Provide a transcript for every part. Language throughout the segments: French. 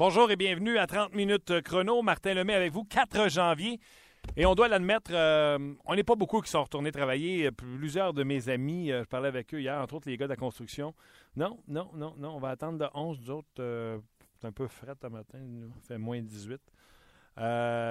Bonjour et bienvenue à 30 minutes chrono. Martin Lemay avec vous, 4 janvier. Et on doit l'admettre, euh, on n'est pas beaucoup qui sont retournés travailler. Plusieurs de mes amis, euh, je parlais avec eux hier, entre autres les gars de la construction. Non, non, non, non, on va attendre de 11. D'autres, euh, c'est un peu fret ce matin, il fait moins 18.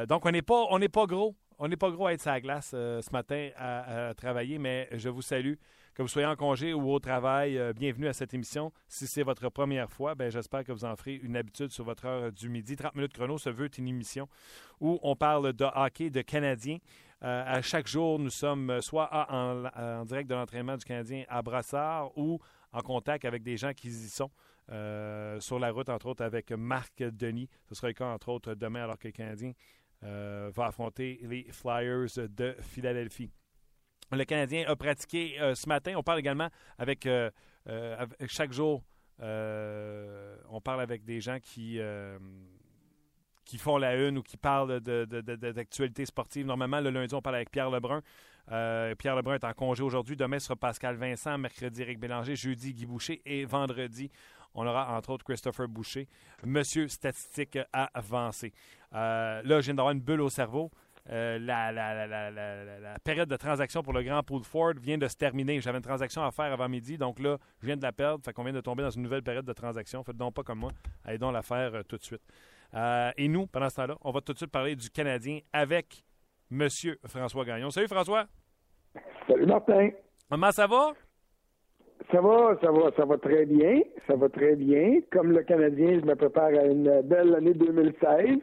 donc on n'est pas, on n'est pas gros. On n'est pas gros à être sur la glace ce matin à travailler, mais je vous salue que vous soyez en congé ou au travail, euh, bienvenue à cette émission. Si c'est votre première fois, ben, j'espère que vous en ferez une habitude sur votre heure du midi. 30 minutes chrono se veut une émission où on parle de hockey, de Canadiens. Euh, à chaque jour, nous sommes soit en, direct de l'entraînement du Canadien à Brassard ou en contact avec des gens qui y sont. Euh, sur la route, entre autres, avec Marc Denis. Ce sera le cas, entre autres, demain, alors que le Canadien va affronter les Flyers de Philadelphie le Canadien a pratiqué euh, ce matin. On parle également avec, euh, euh, chaque jour, on parle avec des gens qui, qui font la une ou qui parlent d'actualité sportive. Normalement, le lundi, on parle avec Pierre Lebrun. Pierre Lebrun est en congé aujourd'hui. Demain sera Pascal Vincent. Mercredi, Eric Bélanger. Jeudi, Guy Boucher. Et vendredi, on aura entre autres Christopher Boucher, monsieur statistique avancé. là, je viens d'avoir une bulle au cerveau. Euh, la, période de transaction pour le Grand Pool Ford vient de se terminer. J'avais une transaction à faire avant midi, donc là, je viens de la perdre. Fait qu'on vient de tomber dans une nouvelle période de transaction. Faites donc pas comme moi. Allez donc la faire euh, tout de suite. Euh, et nous, pendant ce temps-là, on va tout de suite parler du Canadien avec M. François Gagnon. Salut François. Salut Martin. Comment ça va? Ça va, ça va, ça va très bien. Ça va très bien. Comme le Canadien, je me prépare à une belle année 2016.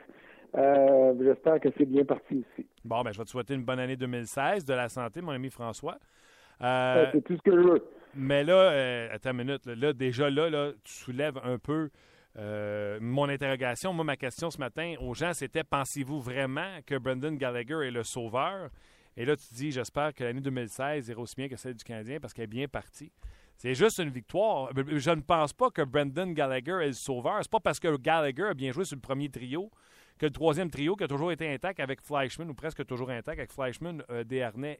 Euh, j'espère que c'est bien parti ici. Bon, ben, je vais te souhaiter une bonne année 2016, de la santé, mon ami François. Euh, c'est tout ce que je veux. Mais là, euh, attends une minute. Là, déjà là, là, tu soulèves un peu mon interrogation. Moi, ma question ce matin aux gens, c'était pensez-vous vraiment que Brendan Gallagher est le sauveur? Et là, tu dis, j'espère que l'année 2016 ira aussi bien que celle du Canadien parce qu'elle est bien partie. C'est juste une victoire. Je ne pense pas que Brendan Gallagher est le sauveur. C'est pas parce que Gallagher a bien joué sur le premier trio que le troisième trio qui a toujours été intact avec Fleischmann, ou presque toujours intact avec Fleischmann, euh,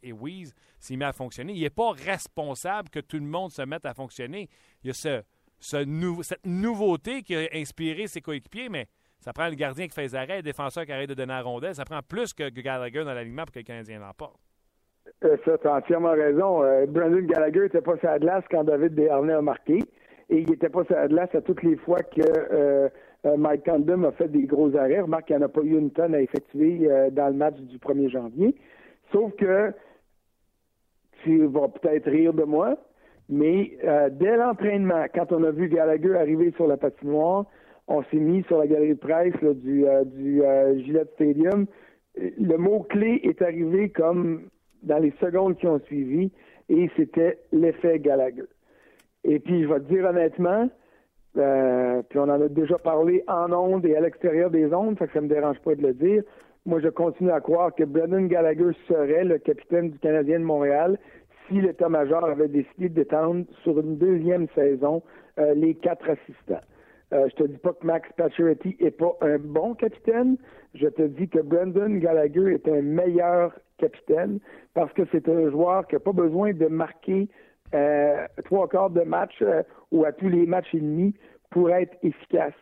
et Weiss, s'est mis à fonctionner. Il n'est pas responsable que tout le monde se mette à fonctionner. Il y a ce, cette nouveauté qui a inspiré ses coéquipiers, mais ça prend le gardien qui fait les arrêts, le défenseur qui arrête de donner la rondelle. Ça prend plus que Gallagher dans l'alignement pour que le Canadien l'emporte. Euh, ça, tu as entièrement raison. Euh, Brandon Gallagher n'était pas sur la glace quand David Desharnais a marqué. Et il n'était pas la glace à toutes les fois que euh, Mike Condon a fait des gros arrêts. Remarque qu'il n'y en a pas eu une tonne à effectuer euh, dans le match du 1er janvier. Sauf que tu vas peut-être rire de moi, mais euh, dès l'entraînement, quand on a vu Gallagher arriver sur la patinoire, on s'est mis sur la galerie de presse du, du Gillette Stadium. Le mot-clé est arrivé comme dans les secondes qui ont suivi, et c'était l'effet Gallagher. Et puis, je vais te dire honnêtement, euh, puis on en a déjà parlé en ondes et à l'extérieur des ondes, fait que ça me dérange pas de le dire. Moi, je continue à croire que Brendan Gallagher serait le capitaine du Canadien de Montréal si l'état-major avait décidé d'étendre sur une deuxième saison euh, les quatre assistants. Euh, je te dis pas que Max Pacioretty est pas un bon capitaine. Je te dis que Brendan Gallagher est un meilleur capitaine parce que c'est un joueur qui n'a pas besoin de marquer trois quarts de match euh, ou à tous les matchs et demi pour être efficace.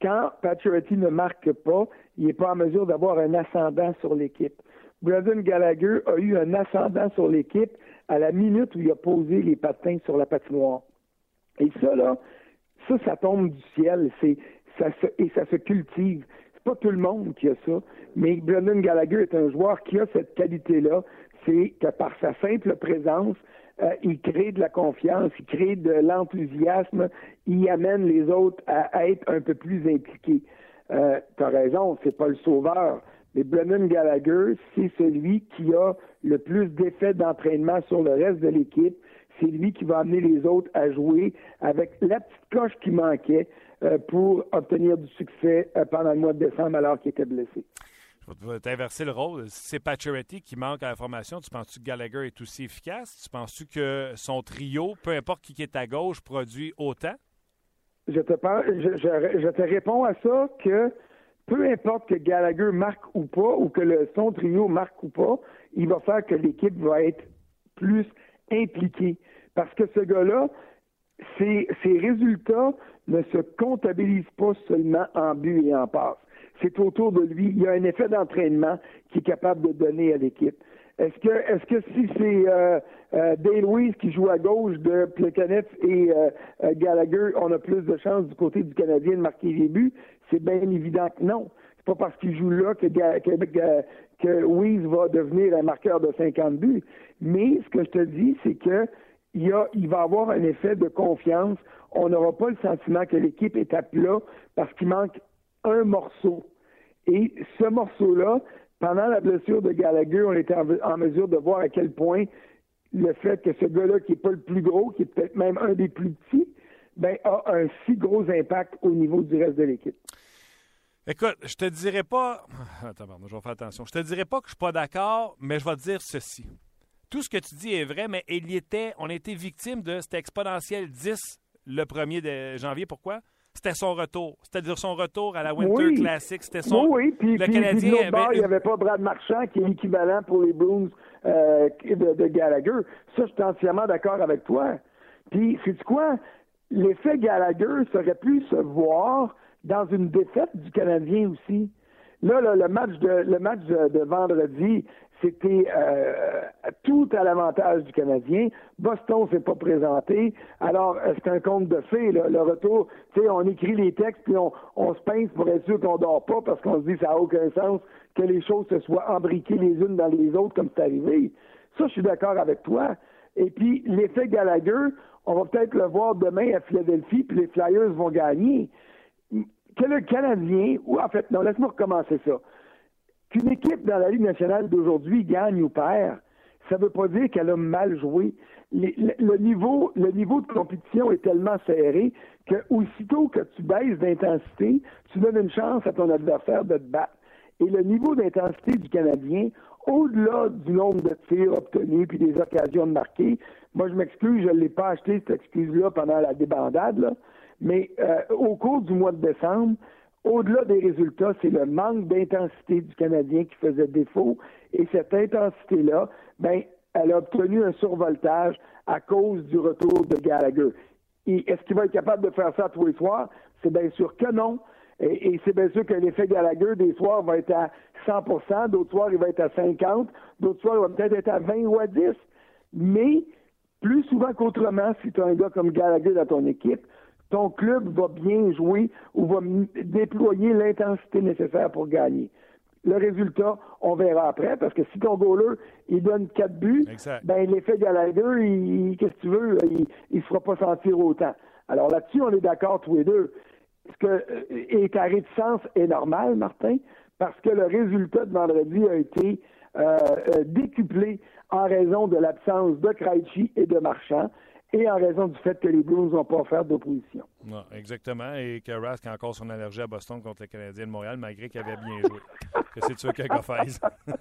Quand Paturity ne marque pas, il n'est pas en mesure d'avoir un ascendant sur l'équipe. Brandon Gallagher a eu un ascendant sur l'équipe à la minute où il a posé les patins sur la patinoire. Et ça, là, ça, ça tombe du ciel. Ça et ça se cultive. C'est pas tout le monde qui a ça, mais Brandon Gallagher est un joueur qui a cette qualité-là. C'est que par sa simple présence, euh, il crée de la confiance, il crée de l'enthousiasme, il amène les autres à, être un peu plus impliqués. Euh, tu raison, c'est pas le sauveur, mais Brennan Gallagher, c'est celui qui a le plus d'effets d'entraînement sur le reste de l'équipe. C'est lui qui va amener les autres à jouer avec la petite coche qui manquait euh, pour obtenir du succès euh, pendant le mois de décembre alors qu'il était blessé. Tu vas t'inverser le rôle. C'est Pacioretty qui manque à la formation, tu penses-tu que Gallagher est aussi efficace? Tu penses-tu que son trio, peu importe qui est à gauche, produit autant? Je te, réponds à ça que peu importe que Gallagher marque ou pas, ou que son trio marque ou pas, il va faire que l'équipe va être plus impliquée. Parce que ce gars-là, ces, ces résultats ne se comptabilisent pas seulement en but et en passe. C'est autour de lui. Il y a un effet d'entraînement qui est capable de donner à l'équipe. Est-ce que, est-ce que si c'est euh, euh, qui joue à gauche de Plekanec et euh, euh, Gallagher, on a plus de chances du côté du Canadien de marquer des buts? C'est bien évident que non. C'est pas parce qu'il joue là que, que, que va devenir un marqueur de 50 buts. Mais ce que je te dis, c'est que il, y a, il va avoir un effet de confiance. On n'aura pas le sentiment que l'équipe est à plat parce qu'il manque un morceau. Et ce morceau-là, pendant la blessure de Gallagher, on était en, mesure de voir à quel point le fait que ce gars-là, qui n'est pas le plus gros, qui est peut-être même un des plus petits, ben, a un si gros impact au niveau du reste de l'équipe. Écoute, je te dirais pas. Attends, je vais faire attention. Je te dirais pas que je suis pas d'accord, mais je vais te dire ceci. Tout ce que tu dis est vrai, mais il y était, on a été victime de cet exponentiel 10 le 1er de janvier. Pourquoi? C'était son retour. C'est-à-dire son retour à la Winter Classic. C'était son. Oui, puis, le Canadien. il n'y avait pas Brad Marchand qui est l'équivalent pour les Bruins euh, de, Gallagher. Ça, je suis entièrement d'accord avec toi. Puis, c'est quoi? L'effet Gallagher serait pu se voir dans une défaite du Canadien aussi. Là, le match de le match de, vendredi, c'était euh, tout à l'avantage du Canadien. Boston s'est pas présenté. Alors, euh, c'est un conte de fées, le retour. Tu sais, on écrit les textes, puis on, se pince pour être sûr qu'on dort pas, parce qu'on se dit ça n'a aucun sens que les choses se soient embriquées les unes dans les autres comme c'est arrivé. Ça, je suis d'accord avec toi. Et puis, l'effet Gallagher, on va peut-être le voir demain à Philadelphie, puis les Flyers vont gagner que le Canadien, ou en fait, non, laisse-moi recommencer ça. Qu'une équipe dans la Ligue nationale d'aujourd'hui gagne ou perd, ça ne veut pas dire qu'elle a mal joué. Le, niveau, le niveau de compétition est tellement serré que aussitôt que tu baisses d'intensité, tu donnes une chance à ton adversaire de te battre. Et le niveau d'intensité du Canadien, au-delà du nombre de tirs obtenus puis des occasions de marquer, moi je m'excuse, je ne l'ai pas acheté cette excuse-là pendant la débandade, là, mais euh, au cours du mois de décembre, au-delà des résultats, c'est le manque d'intensité du Canadien qui faisait défaut. Et cette intensité-là, ben, elle a obtenu un survoltage à cause du retour de Gallagher. Est-ce qu'il va être capable de faire ça tous les soirs? C'est bien sûr que non. Et, c'est bien sûr que l'effet Gallagher, des soirs, va être à 100% d'autres soirs, il va être à 50 d'autres soirs, il va peut-être être à 20 ou à 10 Mais, plus souvent qu'autrement, si tu as un gars comme Gallagher dans ton équipe, ton club va bien jouer ou va déployer l'intensité nécessaire pour gagner. Le résultat, on verra après, parce que si ton goaler, il donne quatre buts, ben l'effet Gallagher, qu'est-ce que tu veux, il ne se fera pas sentir autant. Alors là-dessus, on est d'accord tous les deux. Ce que, et ta réticence est normale, Martin, parce que le résultat de vendredi a été euh, euh, décuplé en raison de l'absence de Krejci et de Marchand et en raison du fait que les Blues n'ont pas offert d'opposition. Non, exactement. Et que Rask a encore son allergie à Boston contre le Canadien de Montréal, malgré qu'il avait bien joué. que c'est sûr qu'il fasse.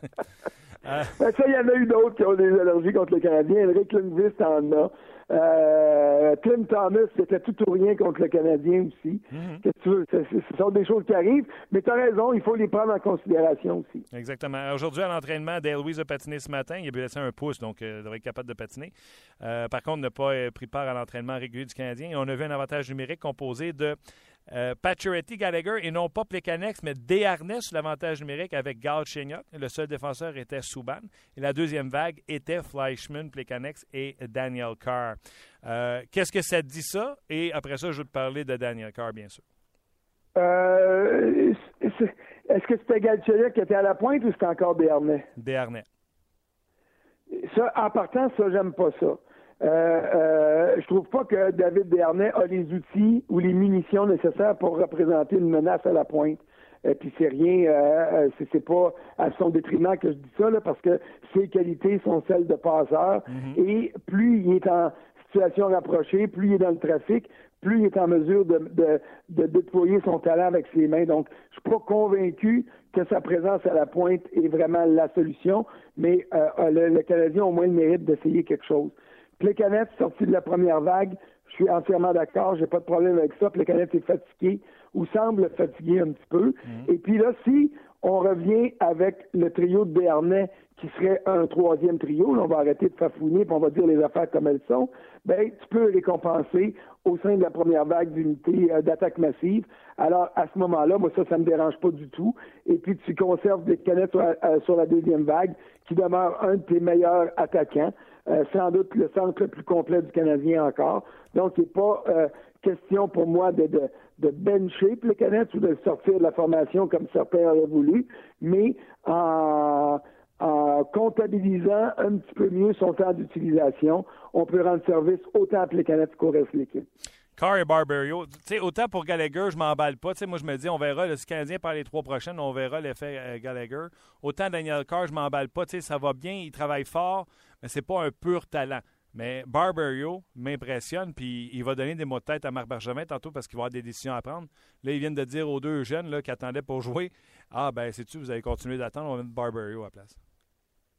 Ben, ça, il y en a eu d'autres qui ont des allergies contre le Canadien. Eric Lundqvist en a. Euh, Tim Thomas, c'était tout ou rien contre le Canadien aussi. Mhm. ce sont des choses qui arrivent, mais tu as raison, il faut les prendre en considération aussi. Exactement. Aujourd'hui, à l'entraînement, Dale Louise a patiné ce matin. Il a blessé un pouce, donc euh, il devrait être capable de patiner. Euh, par contre, n'a pas euh, pris part à l'entraînement régulier du Canadien. Et on a vu un avantage numérique composé de euh, Gallagher et non pas Plekanex, mais Desharnais sur l'avantage numérique avec Gal Chenyok. Le seul défenseur était Souban. Et la deuxième vague était Fleischmann, Plekanex et Daniel Carr. Euh, qu'est-ce que ça dit ça? Et après ça, je vais te parler de Daniel Carr, bien sûr. Euh, est-ce que c'était Galchenyuk qui était à la pointe ou c'était encore Desharnais? Desharnais. Ça, en partant, ça, j'aime pas ça. Euh, euh, je trouve pas que David Dernay a les outils ou les munitions nécessaires pour représenter une menace à la pointe. Et puis c'est rien, euh, c'est pas à son détriment que je dis ça, là, parce que ses qualités sont celles de passeur. Mm-hmm. Et plus il est en situation rapprochée, plus il est dans le trafic, plus il est en mesure de, de, déployer son talent avec ses mains. Donc, je suis pas convaincu que sa présence à la pointe est vraiment la solution, mais euh, le, le Canadien a au moins le mérite d'essayer quelque chose. Plekanec sorti de la première vague, je suis entièrement d'accord, j'ai pas de problème avec ça. Plekanec est fatigué ou semble fatigué un petit peu. Mhm. Et puis là, si on revient avec le trio de Béarnais qui serait un troisième trio. on va arrêter de fafouiner et on va dire les affaires comme elles sont. Ben, tu peux récompenser au sein de la première vague d'unités euh, d'attaque massive. Alors, à ce moment-là, moi, ça, ça me dérange pas du tout. Et puis, tu conserves des canettes sur, euh, la deuxième vague, qui demeure un de tes meilleurs attaquants. Euh, sans doute le centre le plus complet du Canadien encore. Donc, il n'est pas question pour moi de, de, de bencher le ou de sortir de la formation comme certains auraient voulu, mais en en comptabilisant un petit peu mieux son temps d'utilisation, on peut rendre service autant à canettes qu'au reste l'équipe. Carr et Barberio, autant pour Gallagher, je m'emballe pas. moi, je me dis, on verra, le Canadien par les trois prochaines, on verra l'effet euh, Gallagher. Autant Daniel Carr, je m'emballe pas. ça va bien, il travaille fort, mais c'est pas un pur talent. Mais Barberio m'impressionne, puis il va donner des mots de tête à Marc Bergevin tantôt parce qu'il va avoir des décisions à prendre. Là, ils viennent de dire aux deux jeunes là, qui attendaient pour jouer Ah, ben, sais-tu, vous allez continuer d'attendre, on va mettre Barberio à la place.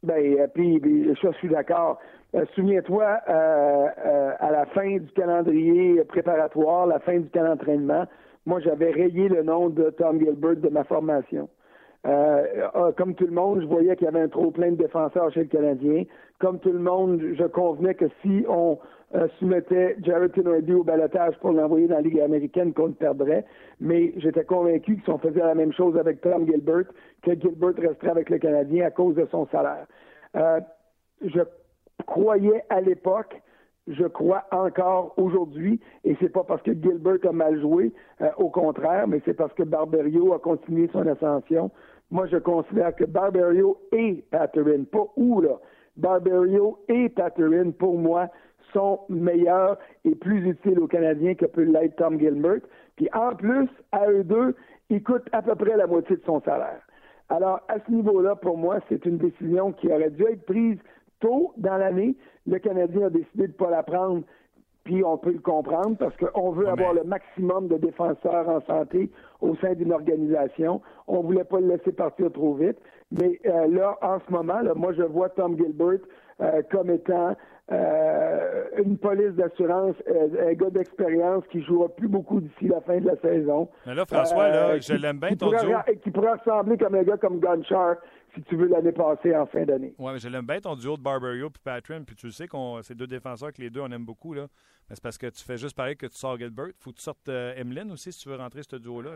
Ben, euh, puis, je suis d'accord. Euh, souviens-toi, euh, à la fin du calendrier préparatoire, la fin du calendrier d'entraînement, moi, j'avais rayé le nom de Tom Gilbert de ma formation. comme tout le monde, je voyais qu'il y avait un trop plein de défenseurs chez le Canadien. Comme tout le monde, je convenais que si on euh, soumettait Jared Tenordi au balotage pour l'envoyer dans la Ligue américaine qu'on le perdrait. Mais j'étais convaincu que si on faisait la même chose avec Tom Gilbert, que Gilbert resterait avec le Canadien à cause de son salaire. Euh, je croyais à l'époque je crois encore aujourd'hui, et c'est pas parce que Gilbert a mal joué, euh, au contraire, mais c'est parce que Barberio a continué son ascension. Moi, je considère que Barberio et Patterin, pas où là, Barberio et Patterin, pour moi, sont meilleurs et plus utiles aux Canadiens que peut l'être Tom Gilbert. Puis en plus, à eux deux, ils coûtent à peu près la moitié de son salaire. Alors, à ce niveau-là, pour moi, c'est une décision qui aurait dû être prise tôt dans l'année. Le Canadien a décidé de ne pas la prendre, puis on peut le comprendre parce qu'on veut avoir le maximum de défenseurs en santé au sein d'une organisation. On ne voulait pas le laisser partir trop vite. Mais euh, là, en ce moment, là, moi, je vois Tom Gilbert euh, comme étant euh, une police d'assurance, euh, un gars d'expérience qui jouera plus beaucoup d'ici la fin de la saison. Mais là, François, là, je l'aime bien ton duo. Qui pourrait ressembler comme un gars comme Gunchar, si tu veux, l'année passée en fin d'année. Oui, mais je l'aime bien ton duo de Barberio et Patrin. Puis tu sais qu'on c'est deux défenseurs que les deux on aime beaucoup. là. C'est parce que tu fais juste pareil que tu sors Gilbert. Faut que tu sortes Emeline aussi si tu veux rentrer ce duo-là.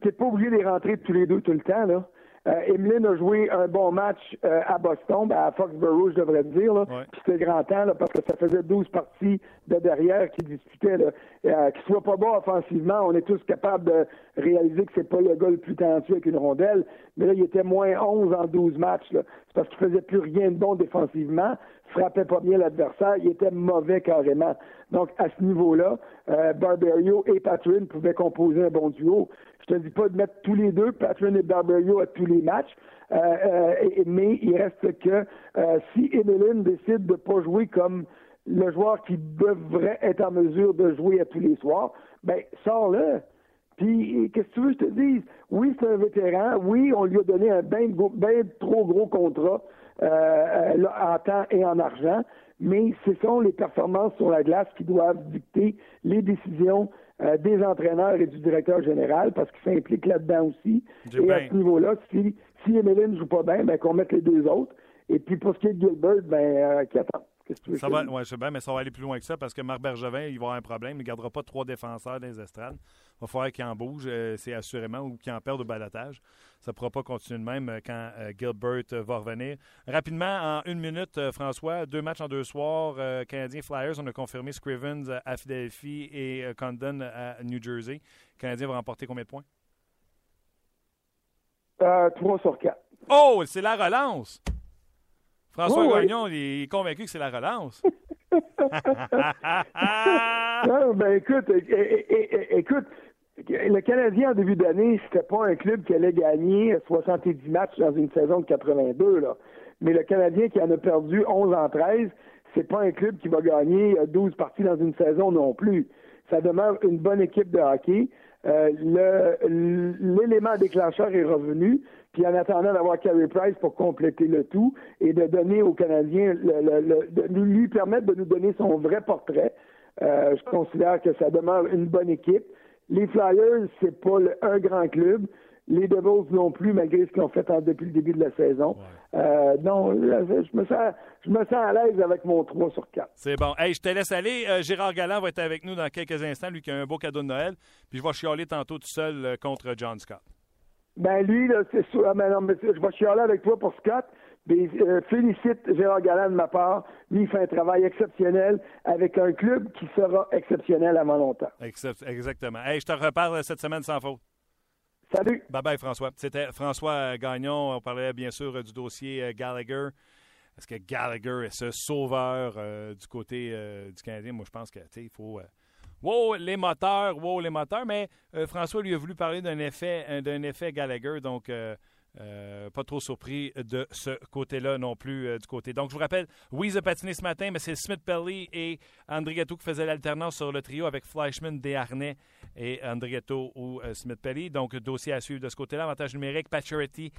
Tu n'es pas obligé de les rentrer tous les deux tout le temps. là. Euh, Emeline a joué un bon match euh, à Boston, ben à Foxborough, je devrais dire. Là. c'était grand temps là, parce que ça faisait 12 parties de derrière qui disputaient. Là. Euh, qu'il soit pas bon offensivement, on est tous capables de réaliser que c'est pas le gars le plus talentueux avec une rondelle. Mais là, il était moins 11 en 12 matchs. Là. C'est parce qu'il faisait plus rien de bon défensivement, frappait pas bien l'adversaire, il était mauvais carrément. Donc, à ce niveau-là, euh, Barberio et Patrin pouvaient composer un bon duo. Je te dis pas de mettre tous les deux, Patrin et Barberio, à tous les matchs, euh, euh, mais il reste que si Emeline décide de pas jouer comme le joueur qui devrait être en mesure de jouer à tous les soirs, ben sors-le. Puis, qu'est-ce que tu veux que je te dise? Oui, c'est un vétéran. Oui, on lui a donné un bien trop gros contrat en temps et en argent mais ce sont les performances sur la glace qui doivent dicter les décisions euh, des entraîneurs et du directeur général parce qu'il s'implique là-dedans aussi. et à ce niveau-là, si, si Emeline ne joue pas bien, ben, qu'on mette les deux autres. Et puis pour ce qui est de Gilbert, ben, euh, qui attend? ça va, ouais, je sais bien, mais ça va aller plus loin que ça parce que Marc Bergevin, il va avoir un problème. Il ne gardera pas trois défenseurs dans les estrades. Il va falloir qu'il en bouge, euh, c'est assurément, ou qu'il en perde au balotage. Ça ne pourra pas continuer de même euh, quand euh, Gilbert va revenir. Rapidement, en une minute, François, deux matchs en deux soirs. Canadiens Flyers, on a confirmé Scrivens à Philadelphie et Condon à New Jersey. Le Canadien va remporter combien de points? Trois sur quatre. Oh, c'est la relance! François Gagnon, il est convaincu que c'est la relance. non, ben écoute, écoute, le Canadien en début d'année, c'était pas un club qui allait gagner 70 matchs dans une saison de 82, là. Mais le Canadien qui en a perdu 11 en 13, c'est pas un club qui va gagner 12 parties dans une saison non plus. Ça demeure une bonne équipe de hockey. Euh, l'élément déclencheur est revenu. Puis en attendant d'avoir Carey Price pour compléter le tout et de donner aux Canadiens, le, de lui permettre de nous donner son vrai portrait, euh, je considère que ça demeure une bonne équipe. Les Flyers, c'est pas un grand club. Les Devils non plus, malgré ce qu'ils ont fait depuis le début de la saison. Euh, non, je me, sens, je me sens à l'aise avec mon 3 sur 4. C'est bon. Hey, je te laisse aller. Euh, Gérard Galland va être avec nous dans quelques instants, lui qui a un beau cadeau de Noël. Puis je vais chialer tantôt tout seul euh, contre John Scott. Ben lui, c'est sûr. Ah, non, mais je vais chialer avec toi pour Scott. Mais, félicite Gérard Galland de ma part. Lui, il fait un travail exceptionnel avec un club qui sera exceptionnel avant longtemps. Exactement. Hey, je te reparle cette semaine sans faute. Salut. Bye bye, François. C'était François Gagnon. On parlait bien sûr du dossier euh, Gallagher. Est-ce que Gallagher est ce sauveur euh, du côté euh, du Canadien? Moi, je pense qu'il faut. wow, les moteurs, wow, les moteurs. Mais François lui a voulu parler d'un effet, d'un effet Gallagher. Donc, euh, pas trop surpris de ce côté-là non plus euh, du côté. Donc, je vous rappelle, Wiese a patiné ce matin, mais c'est Smith Pelly et Andrietto qui faisaient l'alternance sur le trio avec Fleischmann, Desharnais et Andrietto ou euh, Smith Pelly. Donc, dossier à suivre de ce côté-là. Avantage numérique, Pacioretty,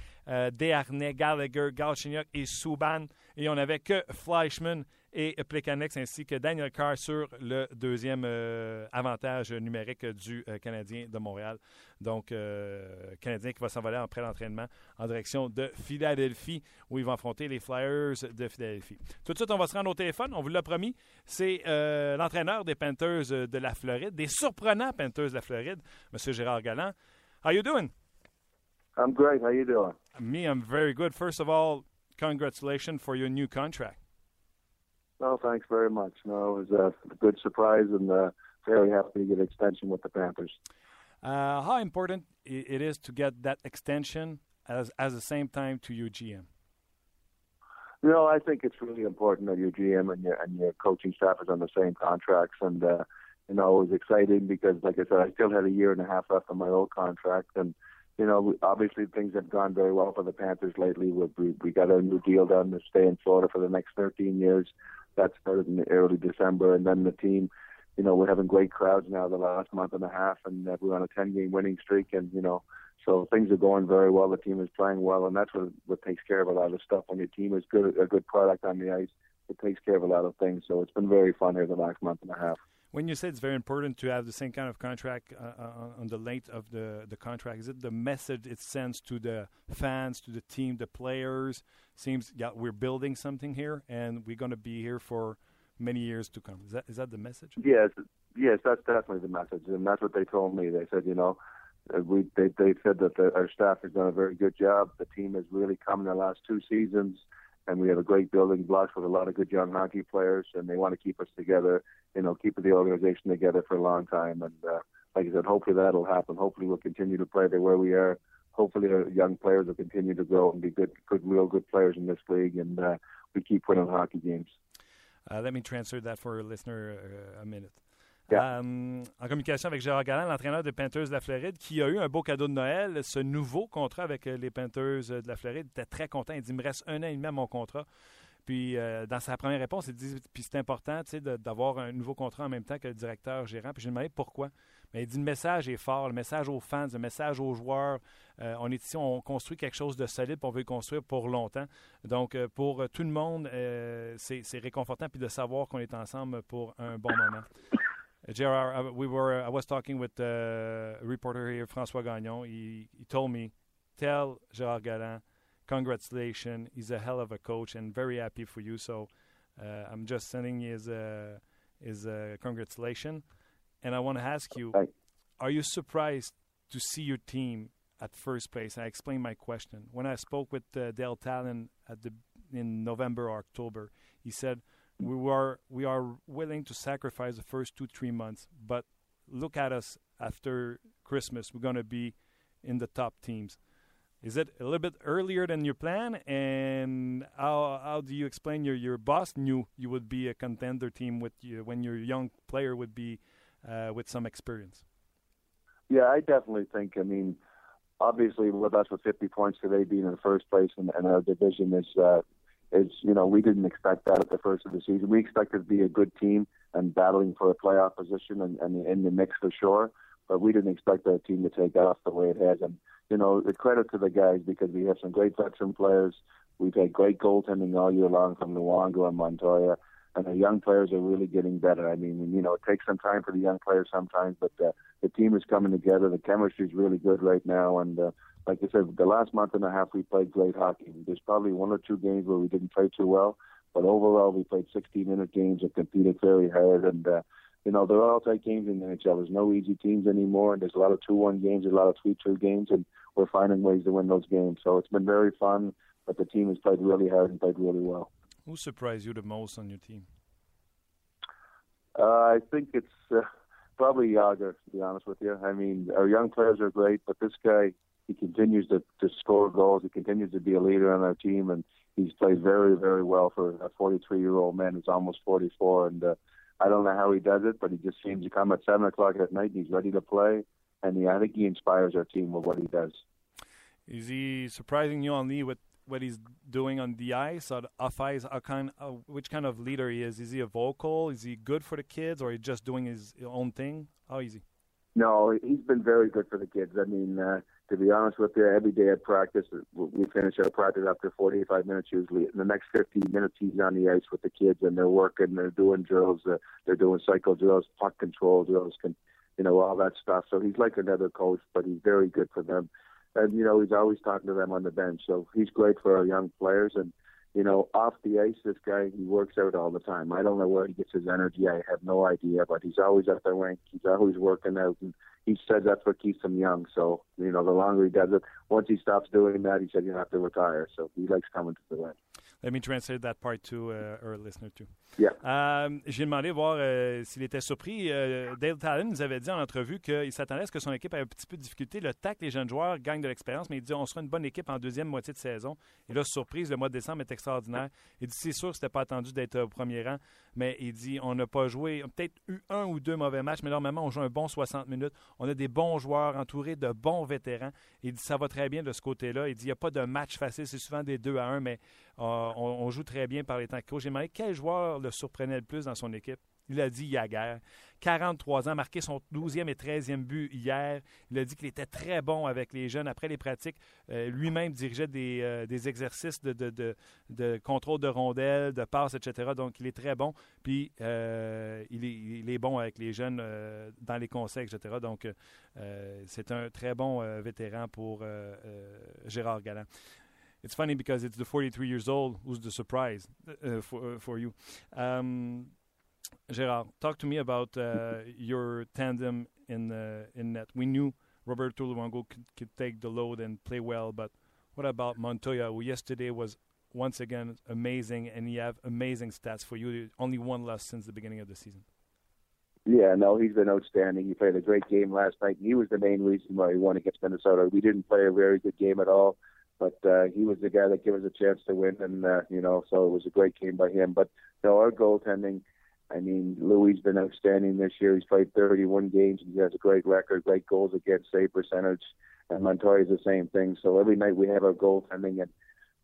Desharnais, Gallagher, Galchenyuk et Subban. Et on n'avait que Fleischmann et Plekanex ainsi que Daniel Carr sur le deuxième avantage numérique du Canadien de Montréal. Donc, euh, Canadien qui va s'envoler après l'entraînement en direction de Philadelphie, où il va affronter les Flyers de Philadelphie. Tout de suite, on va se rendre au téléphone. On vous l'a promis. C'est euh, l'entraîneur des Panthers de la Floride, des surprenants Panthers de la Floride, M. Gérard Galland. How you doing? I'm great. How you doing? Me, I'm very good. First of all, congratulations for your new contract. Oh, thanks very much. No, it was a good surprise and uh, very happy to get an extension with the Panthers. Uh, how important it is to get that extension as at the same time to your GM? You know, I think it's really important that your GM and your and your coaching staff is on the same contracts, and uh, you know, it was exciting because, like I said, I still had a year and a half left on my old contract, and you know, obviously things have gone very well for the Panthers lately. We we got a new deal done to stay in Florida for the next 13 years. That started in early December, and then the team you know, we're having great crowds now the last month and a half, and we're on a 10 game winning streak, and, you know, so things are going very well. The team is playing well, and that's what, what takes care of a lot of stuff. When your team is good, a good product on the ice, it takes care of a lot of things. So it's been very fun here the last month and a half. When you say it's very important to have the same kind of contract uh, uh, on the length of the, the contract, is it the message it sends to the fans, to the team, the players? Seems yeah, we're building something here, and we're going to be here for many years to come. Is that is that the message? Yes, yes, that's definitely the message, and that's what they told me. They said, you know, uh, we they they said that the, our staff has done a very good job. The team has really come in the last two seasons, and we have a great building blocks with a lot of good young hockey players, and they want to keep us together. You know, keep the organization together for a long time, and uh, like I said, hopefully that'll happen. Hopefully we'll continue to play the where we are. Hopefully our young players will continue to grow and be good, good, real good players in this league, and uh, we keep winning hockey games. Uh, let me transfer that for a listener uh, a minute. Yeah. Um, en communication avec Gérard Galland, l'entraîneur des Panthers de la Floride, qui a eu un beau cadeau de Noël, ce nouveau contrat avec euh, les Panthers de la Floride, était très content. Il dit Il me reste un an et demi à mon contrat. Puis, euh, dans sa première réponse, il dit Puis c'est important d'avoir un nouveau contrat en même temps que le directeur gérant. Puis, je lui ai demandé pourquoi. Mais il dit le message est fort, le message aux fans, le message aux joueurs. Euh, on est ici, on construit quelque chose de solide, on veut le construire pour longtemps. Donc, euh, pour tout le monde, euh, c'est réconfortant, puis de savoir qu'on est ensemble pour un bon moment. JR, we were, I was talking with a reporter here, François Gagnon. He, he told me, tell Gérard Galland, congratulations. He's a hell of a coach and very happy for you. So uh, I'm just sending his, uh, his uh, congratulations. And I want to ask you, are you surprised to see your team at first place? I explained my question. When I spoke with uh, Dale Talon at the in November or October, he said we were we are willing to sacrifice the first two three months, but look at us after Christmas. We're going to be in the top teams. Is it a little bit earlier than your plan? And how how do you explain your your boss knew you would be a contender team with you when your young player would be uh, with some experience. Yeah, I definitely think. I mean, obviously, with us with 50 points today, being in the first place and, in our division is uh, is you know we didn't expect that at the first of the season. We expected to be a good team and battling for a playoff position and, and in the mix for sure. But we didn't expect our team to take off the way it has. And you know, the credit to the guys because we have some great veteran players. We've had great goaltending all year long from Luongo and Montoya and the young players are really getting better. I mean, you know, it takes some time for the young players sometimes, but uh, the team is coming together. The chemistry is really good right now, and uh, like I said, the last month and a half we played great hockey. There's probably one or two games where we didn't play too well, but overall we played 60-minute games and competed very hard. And uh, you know, they're all tight games in the NHL. There's no easy teams anymore, and there's a lot of two-one games, a lot of three-two games, and we're finding ways to win those games. So it's been very fun, but the team has played really hard and played really well. Who surprised you the most on your team? Uh, I think it's uh, probably Yager, to be honest with you. I mean, our young players are great, but this guy, he continues to, to score goals. He continues to be a leader on our team, and he's played very, very well for a 43 year old man who's almost 44. And uh, I don't know how he does it, but he just seems to come at 7 o'clock at night and he's ready to play. And he, I think he inspires our team with what he does. Is he surprising you only with what he's doing on the ice or off ice? Kind, uh, which kind of leader he is? Is he a vocal? Is he good for the kids, or he just doing his own thing? How is he? No, he's been very good for the kids. I mean, uh, to be honest with you, every day at practice, we finish our practice after 45 minutes usually. In the next 15 minutes, he's on the ice with the kids, and they're working, they're doing drills, uh, they're doing cycle drills, puck control drills, can, you know, all that stuff. So he's like another coach, but he's very good for them and you know he's always talking to them on the bench. So he's great for our young players. And you know, off the ice, this guy he works out all the time. I don't know where he gets his energy. I have no idea, but he's always at the rink. He's always working out, and he says that's what keeps him young. So you know, the longer he does it, once he stops doing that, he said you have to retire. So he likes coming to the rink. Let me translate that part to uh, our listener too. Yeah. Euh, J'ai demandé voir euh, s'il était surpris. Euh, Dale Talon nous avait dit en entrevue qu'il s'attendait à ce que son équipe ait un petit peu de difficulté. Le tac, les jeunes joueurs gagnent de l'expérience, mais il dit on sera une bonne équipe en deuxième moitié de saison. Et là, surprise, le mois de décembre est extraordinaire. Il dit c'est sûr que c'était pas attendu d'être au premier rang, mais il dit on n'a pas joué, peut-être eu un ou deux mauvais matchs, mais normalement on joue un bon 60 minutes. On a des bons joueurs entourés de bons vétérans. Il dit ça va très bien de ce côté-là. Il dit il n'y a pas de match facile, c'est souvent des 2 à 1, mais euh, on, joue très bien par les temps. J'ai demandé quel joueur le surprenait le plus dans son équipe. Il a dit Yaguer. 43 ans, marqué son 12e et 13e but hier. Il a dit qu'il était très bon avec les jeunes après les pratiques. Euh, lui-même dirigeait des, euh, exercices de, contrôle de rondelles, de passes, etc. Donc, il est très bon. Puis, il est, bon avec les jeunes dans les conseils, etc. Donc, c'est un très bon vétéran pour Gérard Galland. It's funny because it's the 43 years old who's the surprise uh, for uh, for you. Um, Gerard, talk to me about uh, your tandem in the in net. We knew Roberto Luongo could, could, take the load and play well, but what about Montoya, who yesterday was once again amazing, and he have amazing stats for you. Only one loss since the beginning of the season. Yeah, no, he's been outstanding. He played a great game last night. He was the main reason why he won against Minnesota. We didn't play a very good game at all but uh, he was the guy that gave us a chance to win, and uh, you know, so it was a great game by him. But you know, our goaltending, I mean, Louis has been outstanding this year. He's played 31 games, and he has a great record, great goals against, save percentage, and Montoya's the same thing. So every night we have our goaltending, and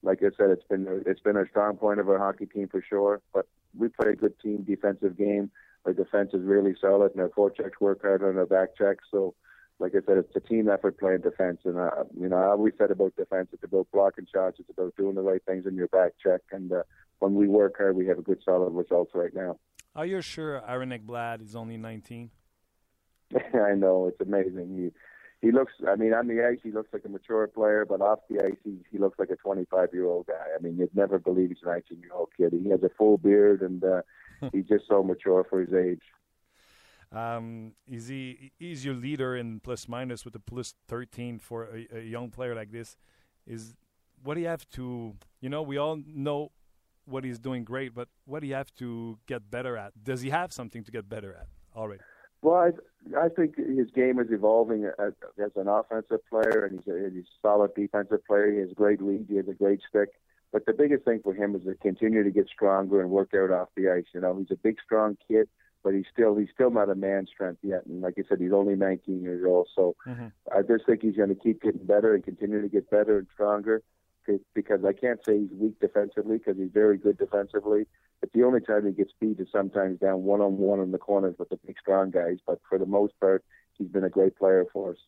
like I said, it's been it's been a strong point of our hockey team for sure. But we play a good team defensive game. Our defense is really solid, and our forechecks work hard on our back checks. So like I said, it's a team effort playing defense. And, uh, you know, I always said about defense, it's about blocking shots, it's about doing the right things in your back check. And uh, when we work hard, we have a good, solid results right now. Are you sure Aaron Ekblad is only 19? I know, it's amazing. He, he looks, I mean, on the ice, he looks like a mature player, but off the ice, he, he looks like a 25 year old guy. I mean, you'd never believe he's a 19 year old kid. He has a full beard and uh, he's just so mature for his age. Um, is he is your leader in plus minus with a plus 13 for a, a, young player like this? Is what do you have to? You know, we all know what he's doing great, but what do you have to get better at? Does he have something to get better at already? Well, I, I think his game is evolving as, as an offensive player, and he's a, he's a solid defensive player. He has great lead. He has a great stick. But the biggest thing for him is to continue to get stronger and work out off the ice. You know, he's a big, strong kid but he's still he's still not a man strength yet. And like I said, he's only 19 years old. So mm-hmm. I just think he's going to keep getting better and continue to get better and stronger. Because I can't say he's weak defensively because he's very good defensively. But the only time he gets beat is sometimes down one on one in the corners with the big strong guys. But for the most part, he's been a great player for us.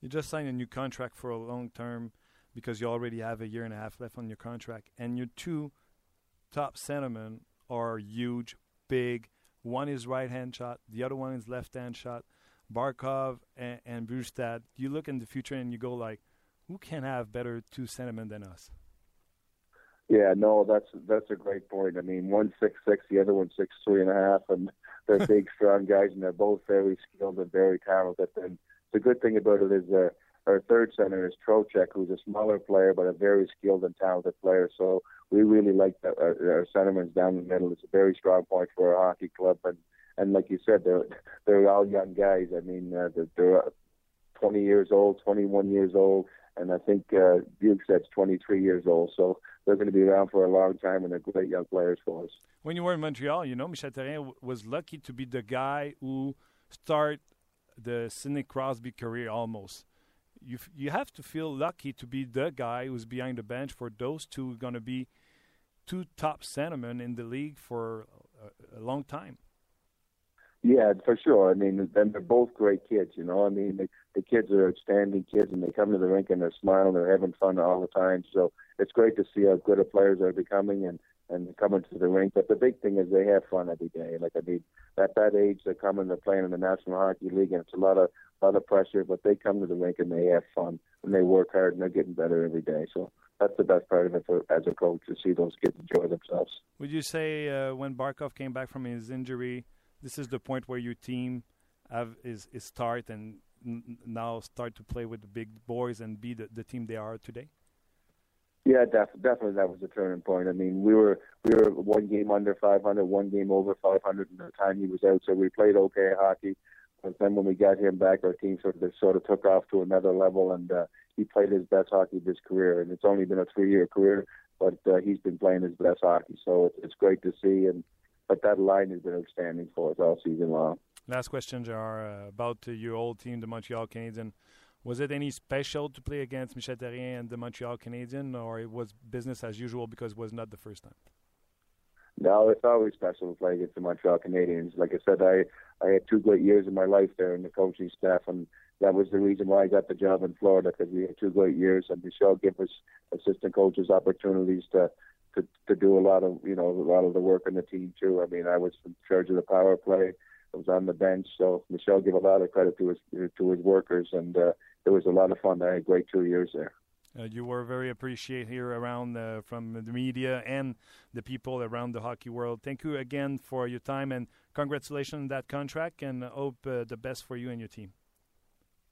You just signed a new contract for a long term because you already have a year and a half left on your contract, and your two top centermen are huge, big. One is right hand shot, the other one is left hand shot. Barkov and, and Brustad, you look in the future and you go like, who can have better two centermen than us? Yeah, no, that's that's a great point. I mean, one six six, the other one six three and a half, and they're big, strong guys, and they're both very skilled and very talented. And the good thing about it is uh, our third center is Trocek, who's a smaller player but a very skilled and talented player. So we really like. Our, our centerman's down the middle. It's a very strong point for our hockey club, and and like you said, they're they're all young guys. I mean, uh, they're, they're 20 years old, 21 years old and I think uh, Bukestad's 23 years old, so they're going to be around for a long time, and they're great young players for us. When you were in Montreal, you know, Michel Therrien was lucky to be the guy who start the Sidney Crosby career almost. You you have to feel lucky to be the guy who's behind the bench for those two going to be two top centermen in the league for a, a long time. Yeah, for sure. I mean, and they're both great kids. You know, I mean, the, the kids are outstanding kids, and they come to the rink and they're smiling, they're having fun all the time. So it's great to see how good a players are becoming and and coming to the rink. But the big thing is they have fun every day. Like I mean, at that age, they're coming, they're playing in the National Hockey League, and it's a lot of a lot of pressure. But they come to the rink and they have fun, and they work hard, and they're getting better every day. So that's the best part of it for, as a coach to see those kids enjoy themselves. Would you say uh, when Barkov came back from his injury? this is the point where your team have is, is start and now start to play with the big boys and be the, the team they are today? Yeah, def- definitely that was a turning point. I mean, we were we were one game under 500, one game over 500 in the time he was out, so we played okay hockey. But then when we got him back, our team sort of sort of took off to another level, and uh, he played his best hockey of his career. And it's only been a three-year career, but uh, he's been playing his best hockey. So it's, it's great to see, and but that line has been outstanding for us all season long. Last question, Jar, uh, about your old team, the Montreal Canadiens. Was it any special to play against Michel Therrien and the Montreal Canadiens, or it was business as usual because it was not the first time? No, it's always special to play against the Montreal Canadiens. Like I said, I I had two great years in my life there in the coaching staff, and that was the reason why I got the job in Florida because we had two great years, and Michel gave us assistant coaches opportunities to to to do a lot of you know a lot of the work on the team too. I mean, I was in charge of the power play. I was on the bench, so Michel gave a lot of credit to his to his workers, and uh, it was a lot of fun. I had a great two years there. Uh, you were very appreciated here around uh, from the media and the people around the hockey world. Thank you again for your time and congratulations on that contract, and hope uh, the best for you and your team.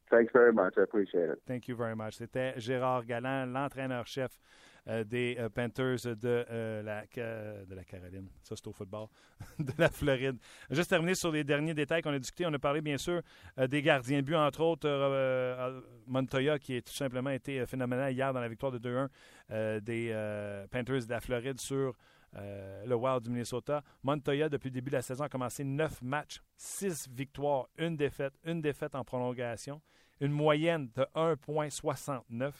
Thanks very much. I appreciate it. Thank you very much. C'était Gérard Galland, l'entraîneur-chef des euh, Panthers de, euh, la, de la Caroline. Ça, c'est au football. de la Floride. Juste terminer sur les derniers détails qu'on a discutés. On a parlé, bien sûr, des gardiens de but, entre autres, Montoya, qui a tout simplement été phénoménal hier dans la victoire de 2-1 des Panthers de la Floride sur le Wild du Minnesota. Montoya, depuis le début de la saison, a commencé 9 matchs, 6 victoires, une défaite, une défaite en prolongation, une moyenne de 1,69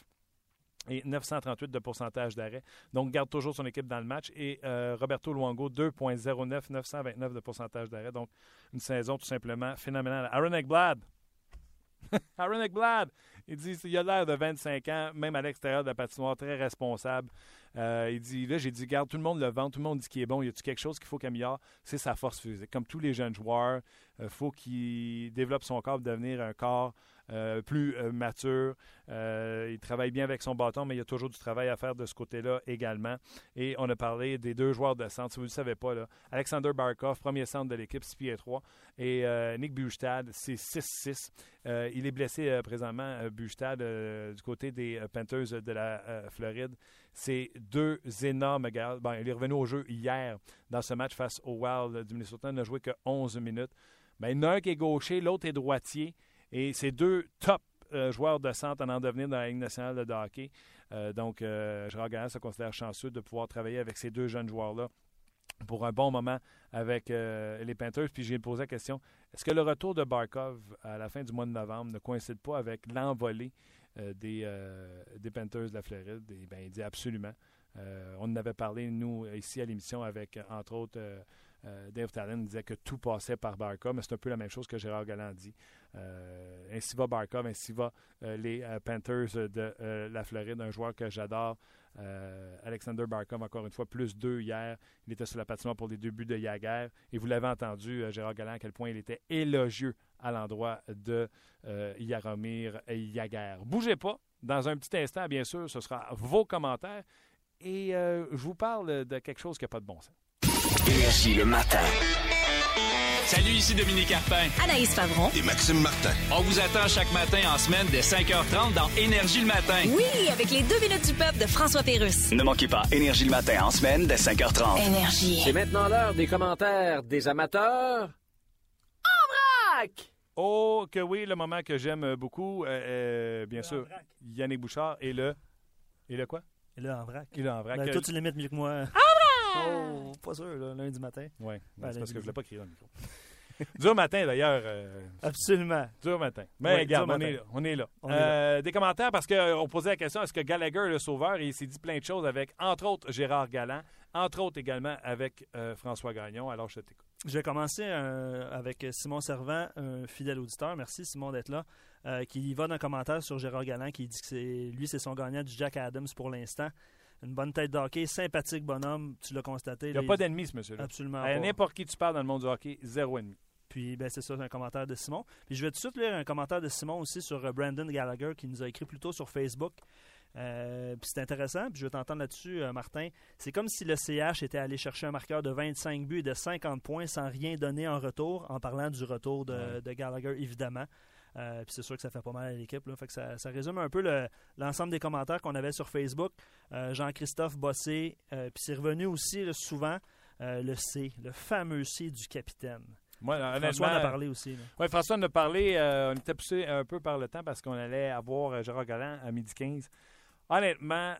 et 938 de pourcentage d'arrêt. Donc, garde toujours son équipe dans le match. Et euh, Roberto Luongo, 2,09, 929 de pourcentage d'arrêt. Donc, une saison tout simplement phénoménale. Aaron Ekblad. Aaron Ekblad. Il dit il a l'air de 25 ans, même à l'extérieur de la patinoire, très responsable. Euh, il dit là, j'ai dit, garde, tout le monde le vend, tout le monde dit qu'il est bon. Il y a quelque chose qu'il faut qu'il améliore? C'est sa force physique. Comme tous les jeunes joueurs, euh, faut qu'il développe son corps pour devenir un corps euh, plus euh, mature. Il travaille bien avec son bâton, mais il y a toujours du travail à faire de ce côté-là également. Et on a parlé des deux joueurs de centre. Si vous ne le savez pas, là, Alexander Barkov, premier centre de l'équipe, 6 pieds 3. Et Nick Bustad, c'est 6-6. il est blessé présentement, Bustad, du côté des Panthers de la Floride. C'est deux énormes gars. il est revenu au jeu hier dans ce match face au Wild du Minnesota. Il n'a joué que 11 minutes. Mais il y en a un qui est gaucher, l'autre est droitier. Et c'est deux top euh, joueurs de centre en en devenir dans la Ligue nationale de hockey. Euh, donc, euh, Gérard se considère chanceux de pouvoir travailler avec ces deux jeunes joueurs-là pour un bon moment avec les Panthers. Puis j'ai posé la question est-ce que le retour de Barkov à la fin du mois de novembre ne coïncide pas avec l'envolée des, des Panthers de la Floride? Et bien, il dit absolument. Euh, on en avait parlé, nous, ici à l'émission, avec, entre autres, euh, Dave Talon disait que tout passait par Barkov, mais c'est un peu la même chose que Gérard Galland dit. Euh, ainsi va Barkov, ainsi va euh, les Panthers de la Floride, un joueur que j'adore. Alexander Barkov, encore une fois, plus deux hier. Il était sur la patinoire pour les deux buts de Yaguer. Et vous l'avez entendu, Gérard Galland, à quel point il était élogieux à l'endroit de Yaromir Yaguer. Bougez pas. Dans un petit instant, bien sûr, ce sera vos commentaires. Et je vous parle de quelque chose qui n'a pas de bon sens. Énergie le matin. Salut, ici Dominique Carpin. Anaïs Favron. Et Maxime Martin. On vous attend chaque matin en semaine dès 5h30 dans Énergie le matin. Oui, avec les deux minutes du peuple de François Pérusse. Ne manquez pas Énergie le matin en semaine dès 5h30. Énergie. C'est maintenant l'heure des commentaires des amateurs. En vrac! Oh, que oui, le moment que j'aime beaucoup, euh, euh, bien sûr, Yannick Bouchard et le... Et le quoi? Et là, en vrac. Et là, en vrac. Ben, toi, tu l'imites mieux que moi. Ah! Oh, pas sûr, là, lundi matin. Oui, Ben, c'est parce que je ne voulais pas crier dans le micro. dur matin, d'ailleurs. euh, Absolument. dur matin. Mais Oui, regarde, on, matin. est là, on est là. On est Euh, Des commentaires parce qu'on posait la question est-ce que Gallagher est le sauveur Et il s'est dit plein de choses avec, entre autres, Gérard Galland, entre autres également avec euh, François Gagnon. Alors, je t'écoute. Je vais commencer euh, avec Simon Servant, un fidèle auditeur. Merci, Simon, d'être là. euh, qui va dans un commentaire sur Gérard Galland qui dit que c'est lui, c'est son gagnant du Jack Adams pour l'instant. Une bonne tête de hockey, sympathique bonhomme, tu l'as constaté. Il n'y a pas d'ennemi, ce monsieur-là. Absolument À pas. n'importe qui tu parles dans le monde du hockey, zéro ennemi. Puis ben, c'est ça, c'est un commentaire de Simon. Puis je vais tout de suite lire un commentaire de Simon aussi sur euh, Brandon Gallagher qui nous a écrit plus tôt sur Facebook. Euh, puis c'est intéressant, puis je vais t'entendre là-dessus, euh, Martin. C'est comme si le CH était allé chercher un marqueur de 25 buts et de 50 points sans rien donner en retour, en parlant du retour de, Ouais. de Gallagher, évidemment. Euh, puis c'est sûr que ça fait pas mal à l'équipe. Fait que ça, ça résume un peu le- l'ensemble des commentaires qu'on avait sur Facebook. Euh, Jean-Christophe Bossé, euh, puis c'est revenu aussi là, souvent le C, le fameux C du capitaine. Moi, François en a parlé aussi. Oui, François en a parlé. on était poussé un peu par le temps parce qu'on allait avoir Gérard Galland à midi 15. Honnêtement,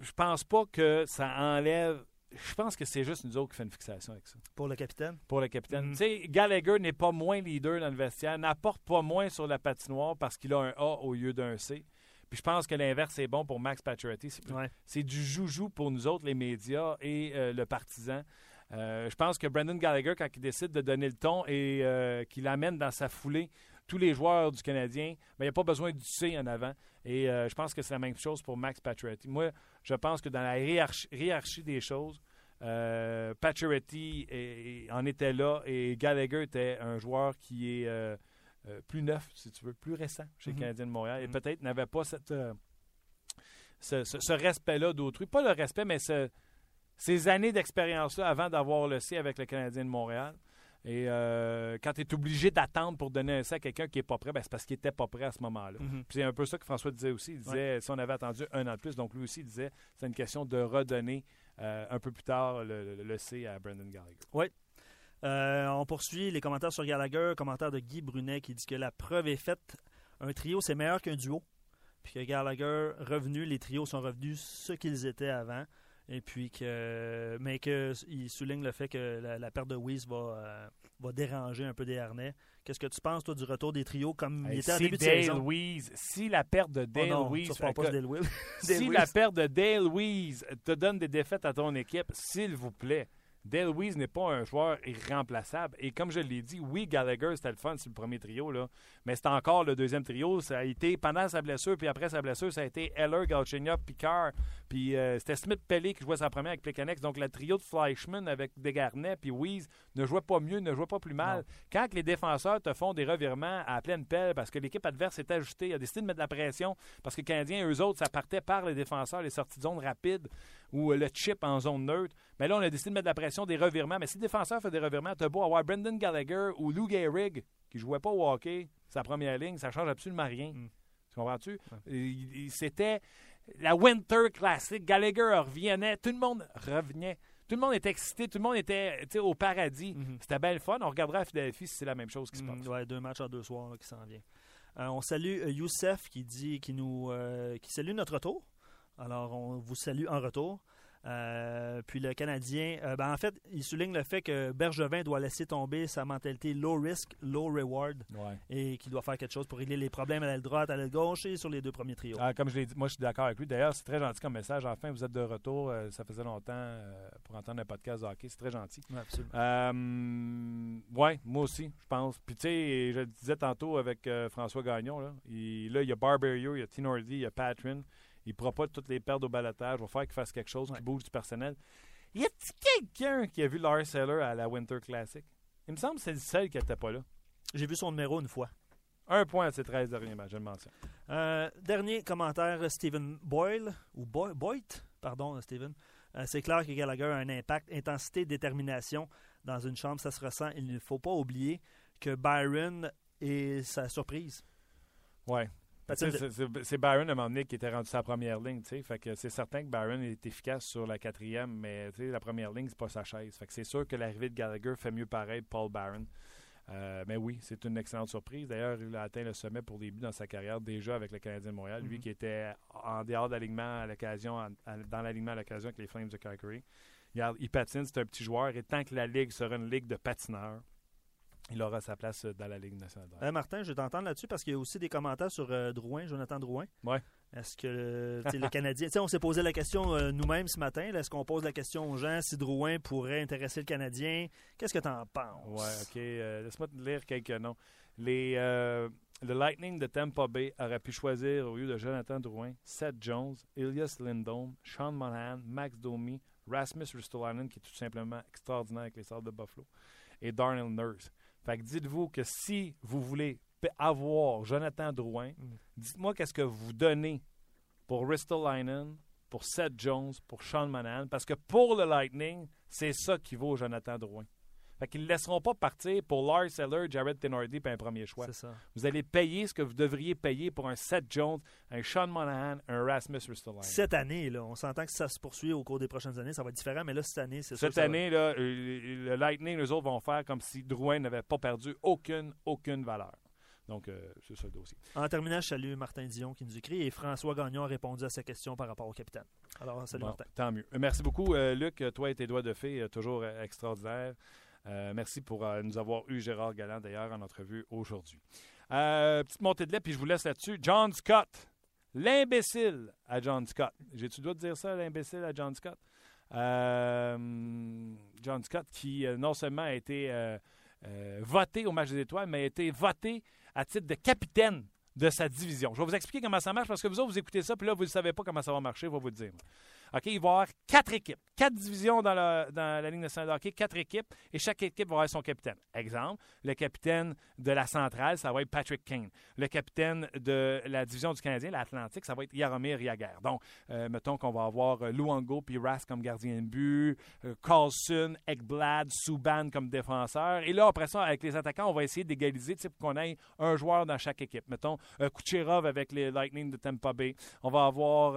je pense pas que ça enlève. Je pense que c'est juste nous autres qui fait une fixation avec ça. Pour le capitaine? Pour le capitaine. Mhm. Tu sais, Gallagher n'est pas moins leader dans le vestiaire, n'apporte pas moins sur la patinoire parce qu'il a un A au lieu d'un C. Puis je pense que l'inverse est bon pour Max Pacioretty. C'est Ouais. du joujou pour nous autres, les médias et euh, le partisan. Euh, je pense que Brandon Gallagher, quand il décide de donner le ton et euh, qu'il amène dans sa foulée tous les joueurs du Canadien, ben, il n'y a pas besoin du C en avant. Et euh, je pense que c'est la même chose pour Max Pacioretty. Moi, je pense que dans la hiérarchie, hiérarchie des choses, euh, Pacioretty est- est- en était là et Gallagher était un joueur qui est euh, euh, plus neuf, si tu veux, plus récent chez Mhm. le Canadien de Montréal et Mhm. peut-être n'avait pas cette, ce, ce- ce respect-là d'autrui. Pas le respect, mais ce- ces années d'expérience-là avant d'avoir le C avec le Canadien de Montréal. Et euh, quand tu es obligé d'attendre pour donner un C à quelqu'un qui n'est pas prêt, ben, c'est parce qu'il n'était pas prêt à ce moment-là. Mhm. Puis c'est un peu ça que François disait aussi. Il disait si on avait attendu un an de plus, donc lui aussi il disait c'est une question de redonner euh, un peu plus tard le, le- le C à Brendan Gallagher. Euh, on poursuit les commentaires sur Gallagher. Commentaire de Guy Brunet qui dit que la preuve est faite. Un trio, c'est meilleur qu'un duo. Puis que Gallagher, revenu, les trios sont revenus ce qu'ils étaient avant. Et puis que. Mais qu'il souligne le fait que la, la perte de Weiss va, euh, va déranger un peu des harnais. Qu'est-ce que tu penses, toi, du retour des trios comme il était en si début de Dale saison? Louise, si la perte de Oh Dale non, ça pas de. Dale si Weiss. la perte de Dale Louise te donne des défaites à ton équipe, s'il vous plaît, Dale Louise n'est pas un joueur irremplaçable. Et comme je l'ai dit, oui, Gallagher, c'était le fun, c'est le premier trio, là. mais c'est encore le deuxième trio. Ça a été pendant sa blessure, puis après sa blessure, ça a été Heller, Galchenyuk, Picard. Puis euh, c'était Smith Pelly qui jouait sa première avec Plekanec. Donc le trio de Fleischmann avec Desgarnets puis Weiss ne jouait pas mieux, ne jouait pas plus mal. Quand les défenseurs te font des revirements à pleine pelle parce que l'équipe adverse est ajustée, a décidé de mettre de la pression parce que les Canadiens, eux autres, ça partait par les défenseurs, les sorties de zone rapides ou euh, le chip en zone neutre. Mais là, on a décidé de mettre de la pression, des revirements. Mais si le défenseur fait des revirements, t'as beau avoir Brendan Gallagher ou Lou Gehrig qui jouait pas au hockey, sa première ligne, ça change absolument rien. Mm. Tu comprends-tu? C'était la Winter Classic. Gallagher revenait, tout le monde revenait. Tout le monde était excité, tout le monde était au paradis. Mhm. C'était bien le fun. On regardera à Philadelphie si c'est la même chose qui se Mm, passe. ouais, deux matchs en deux soirs là, qui s'en vient. Euh, on salue euh, Youssef qui dit qui nous euh, qui salue notre retour. Alors on vous salue en retour. Euh, puis le Canadien, euh, ben, en fait, il souligne le fait que Bergevin doit laisser tomber sa mentalité low risk, low reward Ouais. et qu'il doit faire quelque chose pour régler les problèmes à l'aile droite, à l'aile gauche et sur les deux premiers trios. Ah, comme je l'ai dit, moi je suis d'accord avec lui. D'ailleurs, c'est très gentil comme message. Enfin, vous êtes de retour. Euh, ça faisait longtemps pour entendre un podcast de hockey. C'est très gentil. Ouais, absolument. Ouais, moi aussi, je pense. Puis tu sais, je le disais tantôt avec François Gagnon, là, il, là, il y a Barberio, il y a Tinordi, il y a Patrin. Il ne pourra pas toutes les perdre au balotage. Il va falloir qu'il fasse quelque chose, qu'il bouge du personnel. Y a-t-il quelqu'un qui a vu Lars Eller à la Winter Classic? Il me semble que c'est le seul qui n'était pas là. J'ai vu son numéro une fois. Un point à ses 13 derniers matchs, je le mentionne. Euh, dernier commentaire, Stephen Boyle, ou Boy- Boyd, pardon, Stephen. Euh, c'est clair que Gallagher a un impact, intensité, détermination dans une chambre, ça se ressent. Il ne faut pas oublier que Byron est sa surprise. Ouais. C'est Byron à un moment donné qui était rendu sa première ligne. tu sais. Fait que c'est certain que Byron est efficace sur la quatrième, mais la première ligne, c'est pas sa chaise. Fait que c'est sûr que l'arrivée de Gallagher fait mieux pareil de Paul Byron. Euh, mais oui, c'est une excellente surprise. D'ailleurs, il a atteint le sommet pour des buts dans sa carrière déjà avec le Canadien de Montréal. Lui Mhm. qui était en dehors d'alignement à l'occasion, dans l'alignement à l'occasion avec les Flames de Calgary. Regarde, il patine, c'est un petit joueur. Et tant que la Ligue sera une ligue de patineurs, il aura sa place euh, dans la Ligue nationale. Euh, Martin, je vais t'entendre là-dessus parce qu'il y a aussi des commentaires sur euh, Drouin, Jonathan Drouin. Ouais. Est-ce que le Canadien. on s'est posé la question euh, nous-mêmes ce matin. Est-ce qu'on pose la question aux gens si Drouin pourrait intéresser le Canadien? Qu'est-ce que tu en penses? Ouais, ok. Laisse-moi te lire quelques noms. Les, le Lightning de Tampa Bay aurait pu choisir au lieu de Jonathan Drouin, Seth Jones, Elias Lindholm, Sean Monahan, Max Domi, Rasmus Ristolainen, qui est tout simplement extraordinaire avec les Sables de Buffalo, et Darnell Nurse. Fait que dites-vous que si vous voulez avoir Jonathan Drouin, Mm. dites-moi qu'est-ce que vous donnez pour Ristolainen, pour Seth Jones, pour Sean Monahan, parce que pour le Lightning, c'est ça qui vaut Jonathan Drouin. Fait qu'ils ne laisseront pas partir pour Lars Eller, Jared Tenordi et un premier choix. Ça. Vous allez payer ce que vous devriez payer pour un Seth Jones, un Sean Monahan, un Rasmus Ristolainen. Cette année, là, on s'entend que ça se poursuit au cours des prochaines années. Ça va être différent, mais là, cette année, c'est sûr Cette que ça va- année, là, euh, le Lightning, les autres vont faire comme si Drouin n'avait pas perdu aucune, aucune valeur. Donc, euh, c'est ça le dossier. En terminant, je salue Martin Dion qui nous écrit et François Gagnon a répondu à sa question par rapport au capitaine. Alors, salut Bon, Martin. Tant mieux. Euh, Merci beaucoup, euh, Luc. Toi et tes doigts de fée, toujours extraordinaire. Euh, merci pour euh, nous avoir eu Gérard Galland, d'ailleurs, en entrevue aujourd'hui. Euh, petite montée de lait, puis je vous laisse là-dessus. John Scott. L'imbécile à John Scott. J'ai-tu le droit de dire ça, l'imbécile à John Scott? John Scott, qui non seulement a été voté au match des étoiles, mais a été voté à titre de capitaine de sa division. Je vais vous expliquer comment ça marche parce que vous autres, vous écoutez ça, puis là, vous ne savez pas comment ça va marcher, je vais vous le dire. OK, il va y avoir quatre équipes, quatre divisions dans la, dans la Ligue nationale de hockey, quatre équipes, et chaque équipe va avoir son capitaine. Exemple, le capitaine de la centrale, ça va être Patrick Kane. Le capitaine de la division du Canadien, l'Atlantique, ça va être Yaromir Yaguer. Donc, euh, mettons qu'on va avoir euh, Luango puis Rask comme gardien de but, euh, Carlson, Ekblad, Subban comme défenseur. Et là, après ça, avec les attaquants, on va essayer d'égaliser pour qu'on ait un joueur dans chaque équipe. Mettons euh, Kucherov avec les Lightning de Tampa Bay. On va avoir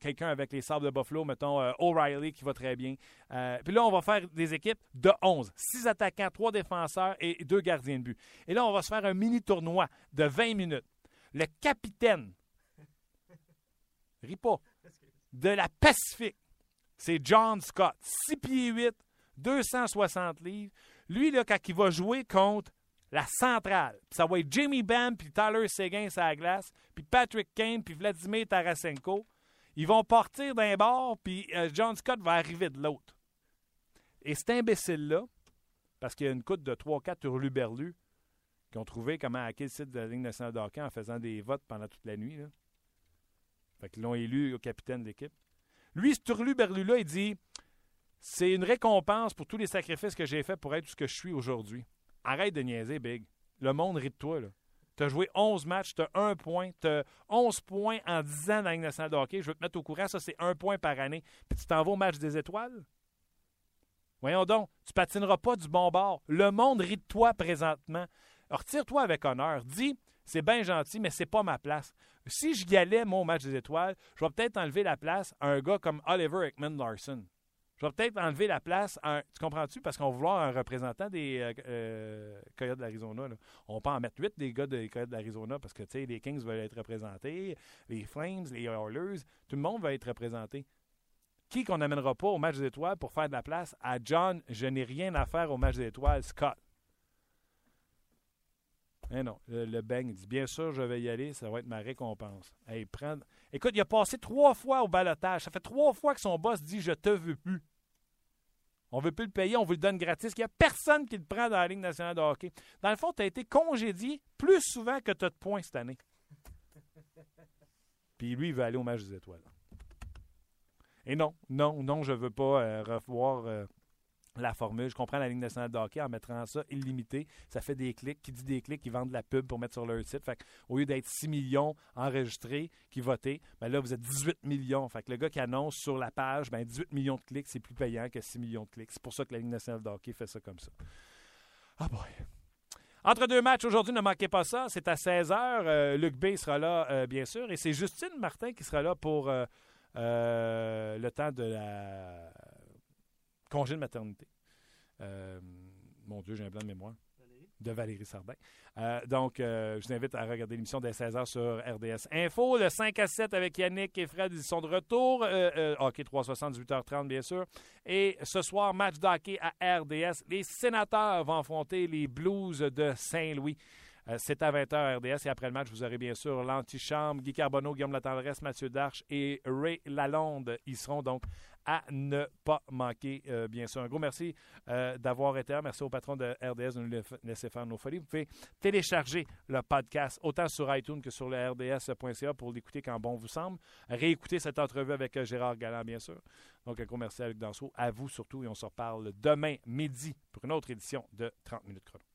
quelqu'un avec les Sables de Buffalo, mettons O'Reilly qui va très bien. Euh, puis là, on va faire des équipes de 11. 6 attaquants, 3 défenseurs et 2 gardiens de but. Et là, on va se faire un mini tournoi de 20 minutes. Le capitaine, ris pas, de la Pacifique, c'est John Scott. 6 pieds 8, 260 livres. Lui, là, quand il va jouer contre la centrale, ça va être Jimmy Bam, puis Tyler Seguin la glace, puis Patrick Kane, puis Vladimir Tarasenko. Ils vont partir d'un bord, puis euh, John Scott va arriver de l'autre. Et cet imbécile-là, parce qu'il y a une coute de 3-4 hurluberlus qui ont trouvé comment hacker le site de la Ligue nationale de hockey en faisant des votes pendant toute la nuit. Là. Fait l'ont élu au capitaine de l'équipe. Lui, ce hurluberlu-là, il dit C'est une récompense pour tous les sacrifices que j'ai faits pour être ce que je suis aujourd'hui. Arrête de niaiser, Big. Le monde rit de toi, là. Tu as joué 11 matchs, tu as 1 point, tu as 11 points en 10 ans dans la nationale de hockey. Je veux te mettre au courant, ça, c'est 1 point par année. Puis tu t'en vas au match des étoiles? Voyons donc, tu patineras pas du bon bord. Le monde rit de toi présentement. Retire-toi avec honneur. Dis, c'est bien gentil, mais c'est pas ma place. Si je y allais, moi, au match des étoiles, je vais peut-être enlever la place à un gars comme Oliver Ekman Larson. Je vais peut-être enlever la place à un. Tu comprends-tu? Parce qu'on va vouloir un représentant des euh, euh, Coyotes de l'Arizona. là. On peut en mettre huit des gars des Coyotes de l'Arizona parce que, les Kings veulent être représentés, les Flames, les Oilers, tout le monde va être représenté. qui qu'on n'amènera pas au match des étoiles pour faire de la place à John, je n'ai rien à faire au match des étoiles, Scott. Eh non, le, le bang, dit bien sûr, je vais y aller, ça va être ma récompense. Hey, prend... Écoute, il a passé trois fois au balotage. Ça fait trois fois que son boss dit Je te veux plus. On veut plus le payer, on vous le donne gratis. Il n'y a personne qui le prend dans la Ligue nationale de hockey. Dans le fond, tu as été congédié plus souvent que tu as de points cette année. Puis lui, il veut aller au match des étoiles. Et non, non, non, je ne veux pas euh, revoir euh, la formule. Je comprends la Ligue nationale de hockey en mettant ça illimité. Ça fait des clics. Qui dit des clics, ils vendent de la pub pour mettre sur leur site. Fait au lieu d'être 6 millions enregistrés qui votaient, ben là, vous êtes 18 millions. Fait le gars qui annonce sur la page, ben 18 millions de clics, c'est plus payant que 6 millions de clics. C'est pour ça que la Ligue nationale de hockey fait ça comme ça. Ah boy. Entre deux matchs aujourd'hui, ne manquez pas ça. C'est à 16h. Luc B sera là, euh, bien sûr. Et c'est Justine Martin qui sera là pour euh, euh, le temps de la congé de maternité. Euh, mon Dieu, j'ai un plan de mémoire. De Valérie Sardin. Euh, donc, euh, je vous invite à regarder l'émission dès 16h sur RDS Info. Le 5 à 7 avec Yannick et Fred, ils sont de retour. hockey 360, 18h30, bien sûr. Et ce soir, match d'hockey à RDS. Les sénateurs vont affronter les Blues de Saint-Louis. C'est à 20h RDS et après le match, vous aurez bien sûr l'antichambre, Guy Carbonneau, Guillaume Latendresse, Mathieu Darche et Ray Lalonde. Ils seront donc à ne pas manquer, euh, bien sûr. Un gros merci euh, d'avoir été là. Merci au patron de RDS de nous laisser faire nos folies. Vous pouvez télécharger le podcast autant sur iTunes que sur le RDS.ca pour l'écouter quand bon vous semble. Réécouter cette entrevue avec euh, Gérard Galland, bien sûr. Donc, un gros merci à Luc Danseau, à vous surtout, et on se reparle demain midi pour une autre édition de 30 minutes chrono.